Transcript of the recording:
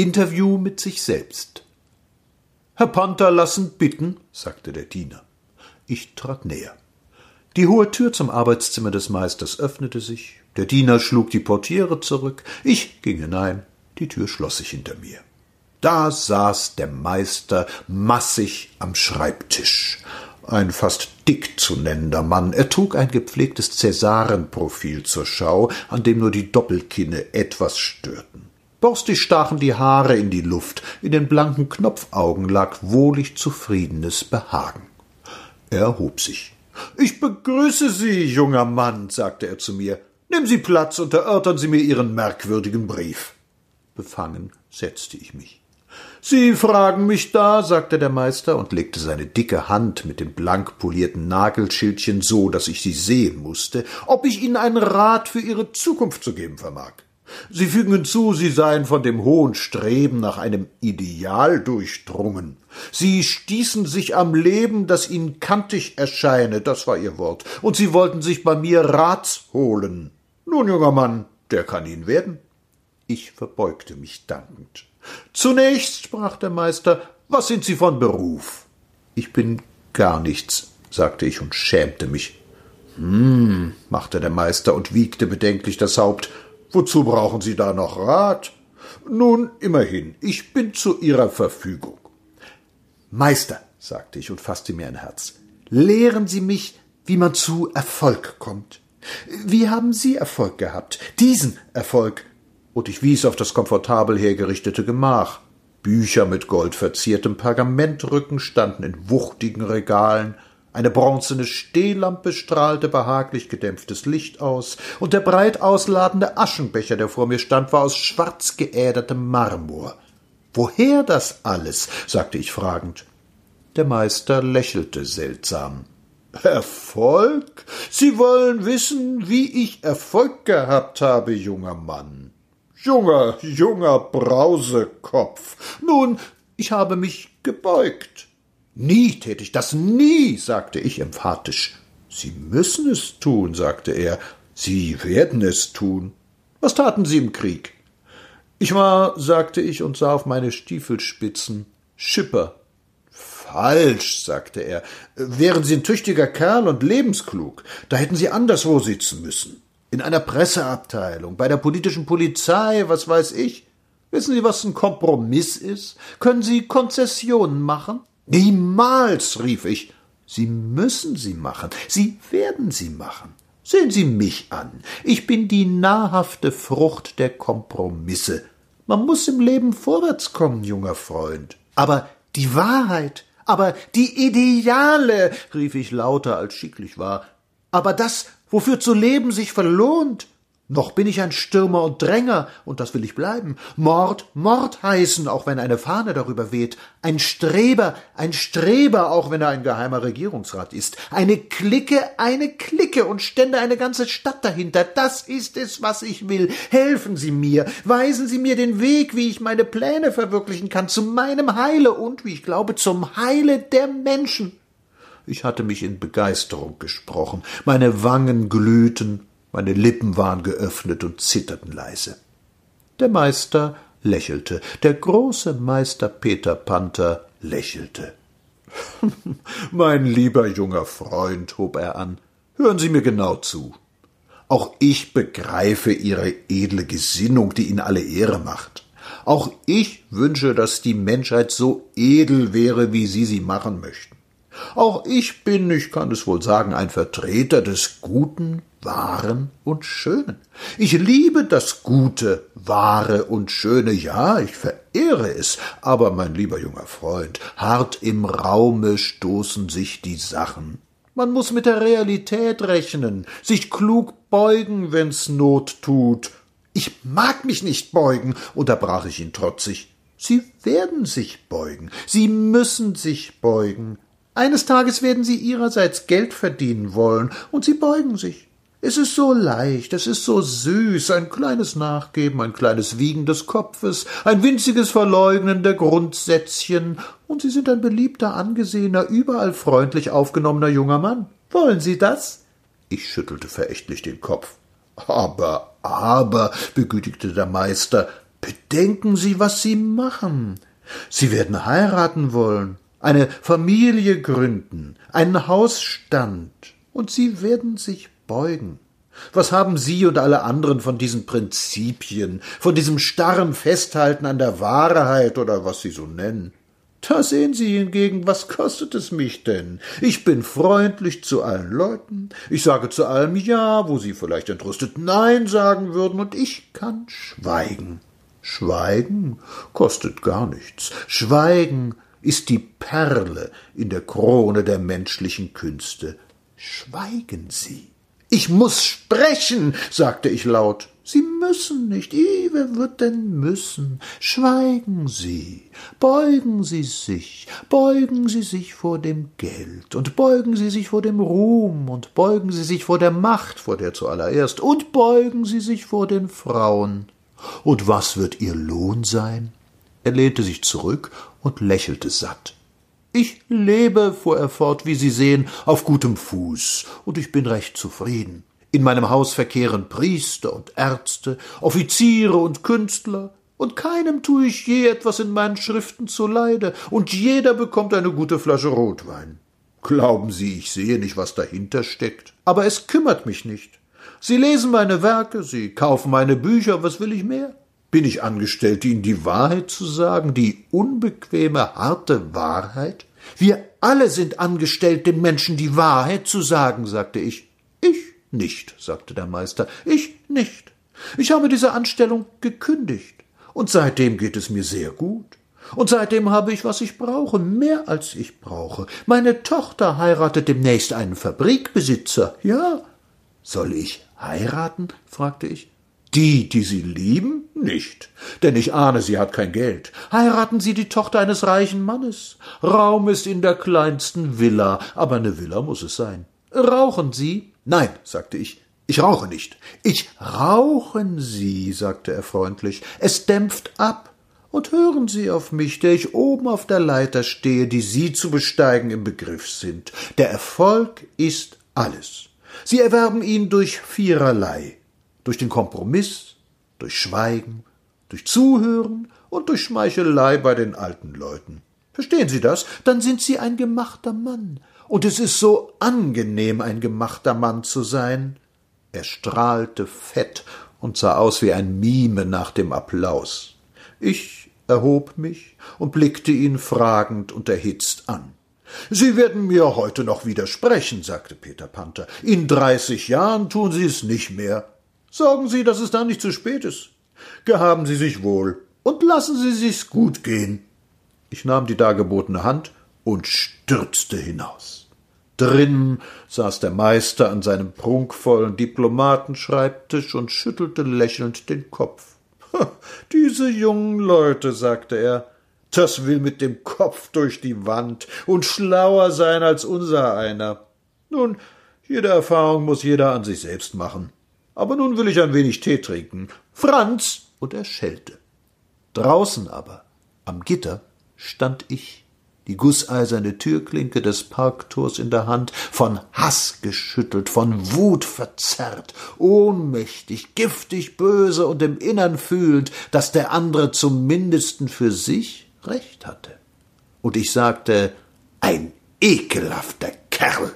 Interview mit sich selbst. Herr Panther lassen bitten, sagte der Diener. Ich trat näher. Die hohe Tür zum Arbeitszimmer des Meisters öffnete sich, der Diener schlug die Portiere zurück, ich ging hinein, die Tür schloss sich hinter mir. Da saß der Meister massig am Schreibtisch. Ein fast dick zu nennender Mann. Er trug ein gepflegtes Cäsarenprofil zur Schau, an dem nur die Doppelkinne etwas störten. Borstig stachen die Haare in die Luft, in den blanken Knopfaugen lag wohlig zufriedenes Behagen. Er erhob sich. Ich begrüße Sie, junger Mann, sagte er zu mir. Nehmen Sie Platz und erörtern Sie mir Ihren merkwürdigen Brief. Befangen setzte ich mich. Sie fragen mich da, sagte der Meister und legte seine dicke Hand mit dem blank polierten Nagelschildchen so, dass ich sie sehen musste, ob ich Ihnen einen Rat für Ihre Zukunft zu geben vermag. Sie fügen hinzu, Sie seien von dem hohen Streben nach einem Ideal durchdrungen. Sie stießen sich am Leben, das Ihnen kantig erscheine, das war Ihr Wort, und Sie wollten sich bei mir Rats holen. Nun, junger Mann, der kann Ihnen werden. Ich verbeugte mich dankend. Zunächst, sprach der Meister, was sind Sie von Beruf? Ich bin gar nichts, sagte ich und schämte mich. Hm, machte der Meister und wiegte bedenklich das Haupt. Wozu brauchen Sie da noch Rat? Nun, immerhin, ich bin zu Ihrer Verfügung. Meister, sagte ich und fasste mir ein Herz, lehren Sie mich, wie man zu Erfolg kommt. Wie haben Sie Erfolg gehabt? Diesen Erfolg. Und ich wies auf das komfortabel hergerichtete Gemach. Bücher mit goldverziertem Pergamentrücken standen in wuchtigen Regalen, eine bronzene Stehlampe strahlte behaglich gedämpftes Licht aus, und der breit ausladende Aschenbecher, der vor mir stand, war aus schwarz geädertem Marmor. Woher das alles? sagte ich fragend. Der Meister lächelte seltsam. Erfolg? Sie wollen wissen, wie ich Erfolg gehabt habe, junger Mann. Junger, junger Brausekopf. Nun, ich habe mich gebeugt. Nie tät ich das, nie, sagte ich emphatisch. Sie müssen es tun, sagte er. Sie werden es tun. Was taten Sie im Krieg? Ich war, sagte ich und sah auf meine Stiefelspitzen, Schipper. Falsch, sagte er. Wären Sie ein tüchtiger Kerl und lebensklug, da hätten Sie anderswo sitzen müssen. In einer Presseabteilung, bei der politischen Polizei, was weiß ich. Wissen Sie, was ein Kompromiss ist? Können Sie Konzessionen machen? Niemals, rief ich. Sie müssen sie machen. Sie werden sie machen. Sehen Sie mich an. Ich bin die nahrhafte Frucht der Kompromisse. Man muss im Leben vorwärts kommen, junger Freund. Aber die Wahrheit, aber die Ideale, rief ich lauter als schicklich war. Aber das, wofür zu leben sich verlohnt, noch bin ich ein Stürmer und Dränger, und das will ich bleiben. Mord, Mord heißen, auch wenn eine Fahne darüber weht. Ein Streber, ein Streber, auch wenn er ein geheimer Regierungsrat ist. Eine Clique, eine Clique und stände eine ganze Stadt dahinter. Das ist es, was ich will. Helfen Sie mir, weisen Sie mir den Weg, wie ich meine Pläne verwirklichen kann, zu meinem Heile und, wie ich glaube, zum Heile der Menschen. Ich hatte mich in Begeisterung gesprochen, meine Wangen glühten, meine Lippen waren geöffnet und zitterten leise. Der Meister lächelte, der große Meister Peter Panther lächelte. mein lieber junger Freund, hob er an, hören Sie mir genau zu. Auch ich begreife Ihre edle Gesinnung, die Ihnen alle Ehre macht. Auch ich wünsche, dass die Menschheit so edel wäre, wie Sie sie machen möchten. Auch ich bin, ich kann es wohl sagen, ein Vertreter des Guten, Wahren und Schönen. Ich liebe das Gute, Wahre und Schöne, ja, ich verehre es, aber mein lieber junger Freund, hart im Raume stoßen sich die Sachen. Man muss mit der Realität rechnen, sich klug beugen, wenn's Not tut. Ich mag mich nicht beugen, unterbrach ich ihn trotzig. Sie werden sich beugen, Sie müssen sich beugen. Eines Tages werden Sie Ihrerseits Geld verdienen wollen, und Sie beugen sich. Es ist so leicht, es ist so süß, ein kleines Nachgeben, ein kleines Wiegen des Kopfes, ein winziges Verleugnen der Grundsätzchen, und Sie sind ein beliebter, angesehener, überall freundlich aufgenommener junger Mann. Wollen Sie das? Ich schüttelte verächtlich den Kopf. Aber, aber, begütigte der Meister, Bedenken Sie, was Sie machen. Sie werden heiraten wollen, eine Familie gründen, einen Hausstand, und Sie werden sich beugen. Was haben Sie und alle anderen von diesen Prinzipien, von diesem starren Festhalten an der Wahrheit oder was Sie so nennen? Da sehen Sie hingegen, was kostet es mich denn? Ich bin freundlich zu allen Leuten, ich sage zu allem Ja, wo Sie vielleicht entrüstet Nein sagen würden, und ich kann schweigen. Schweigen kostet gar nichts. Schweigen ist die Perle in der Krone der menschlichen Künste. Schweigen Sie. Ich muss sprechen, sagte ich laut. Sie müssen nicht. I, wird denn müssen? Schweigen Sie, beugen Sie sich, beugen Sie sich vor dem Geld und beugen Sie sich vor dem Ruhm und beugen Sie sich vor der Macht, vor der zuallererst, und beugen Sie sich vor den Frauen. Und was wird Ihr Lohn sein? Er lehnte sich zurück und lächelte satt. Ich lebe, fuhr er fort, wie Sie sehen, auf gutem Fuß, und ich bin recht zufrieden. In meinem Haus verkehren Priester und Ärzte, Offiziere und Künstler, und keinem tue ich je etwas in meinen Schriften zuleide, und jeder bekommt eine gute Flasche Rotwein. Glauben Sie, ich sehe nicht, was dahinter steckt, aber es kümmert mich nicht. Sie lesen meine Werke, Sie kaufen meine Bücher, was will ich mehr? Bin ich angestellt, Ihnen die Wahrheit zu sagen, die unbequeme, harte Wahrheit? Wir alle sind angestellt, den Menschen die Wahrheit zu sagen, sagte ich. Ich nicht, sagte der Meister, ich nicht. Ich habe diese Anstellung gekündigt, und seitdem geht es mir sehr gut. Und seitdem habe ich, was ich brauche, mehr als ich brauche. Meine Tochter heiratet demnächst einen Fabrikbesitzer. Ja. Soll ich heiraten? fragte ich. Die, die Sie lieben? Nicht. Denn ich ahne, sie hat kein Geld. Heiraten Sie die Tochter eines reichen Mannes. Raum ist in der kleinsten Villa, aber eine Villa muss es sein. Rauchen Sie? Nein, sagte ich. Ich rauche nicht. Ich rauchen Sie, sagte er freundlich. Es dämpft ab. Und hören Sie auf mich, der ich oben auf der Leiter stehe, die Sie zu besteigen im Begriff sind. Der Erfolg ist alles. Sie erwerben ihn durch viererlei durch den Kompromiss, durch Schweigen, durch Zuhören und durch Schmeichelei bei den alten Leuten. Verstehen Sie das? Dann sind Sie ein gemachter Mann. Und es ist so angenehm, ein gemachter Mann zu sein. Er strahlte fett und sah aus wie ein Mime nach dem Applaus. Ich erhob mich und blickte ihn fragend und erhitzt an. Sie werden mir heute noch widersprechen, sagte Peter Panther. In dreißig Jahren tun Sie es nicht mehr. Sorgen Sie, dass es dann nicht zu spät ist. Gehaben Sie sich wohl und lassen Sie sich's gut gehen. Ich nahm die dargebotene Hand und stürzte hinaus. Drinnen saß der Meister an seinem prunkvollen Diplomatenschreibtisch und schüttelte lächelnd den Kopf. Diese jungen Leute, sagte er, das will mit dem Kopf durch die Wand und schlauer sein als unser einer. Nun, jede Erfahrung muss jeder an sich selbst machen. Aber nun will ich ein wenig Tee trinken. Franz! Und er schellte. Draußen aber, am Gitter, stand ich, die gusseiserne Türklinke des Parktors in der Hand, von Hass geschüttelt, von Wut verzerrt, ohnmächtig, giftig böse und im Innern fühlend, dass der andere zum mindesten für sich recht hatte. Und ich sagte, ein ekelhafter Kerl.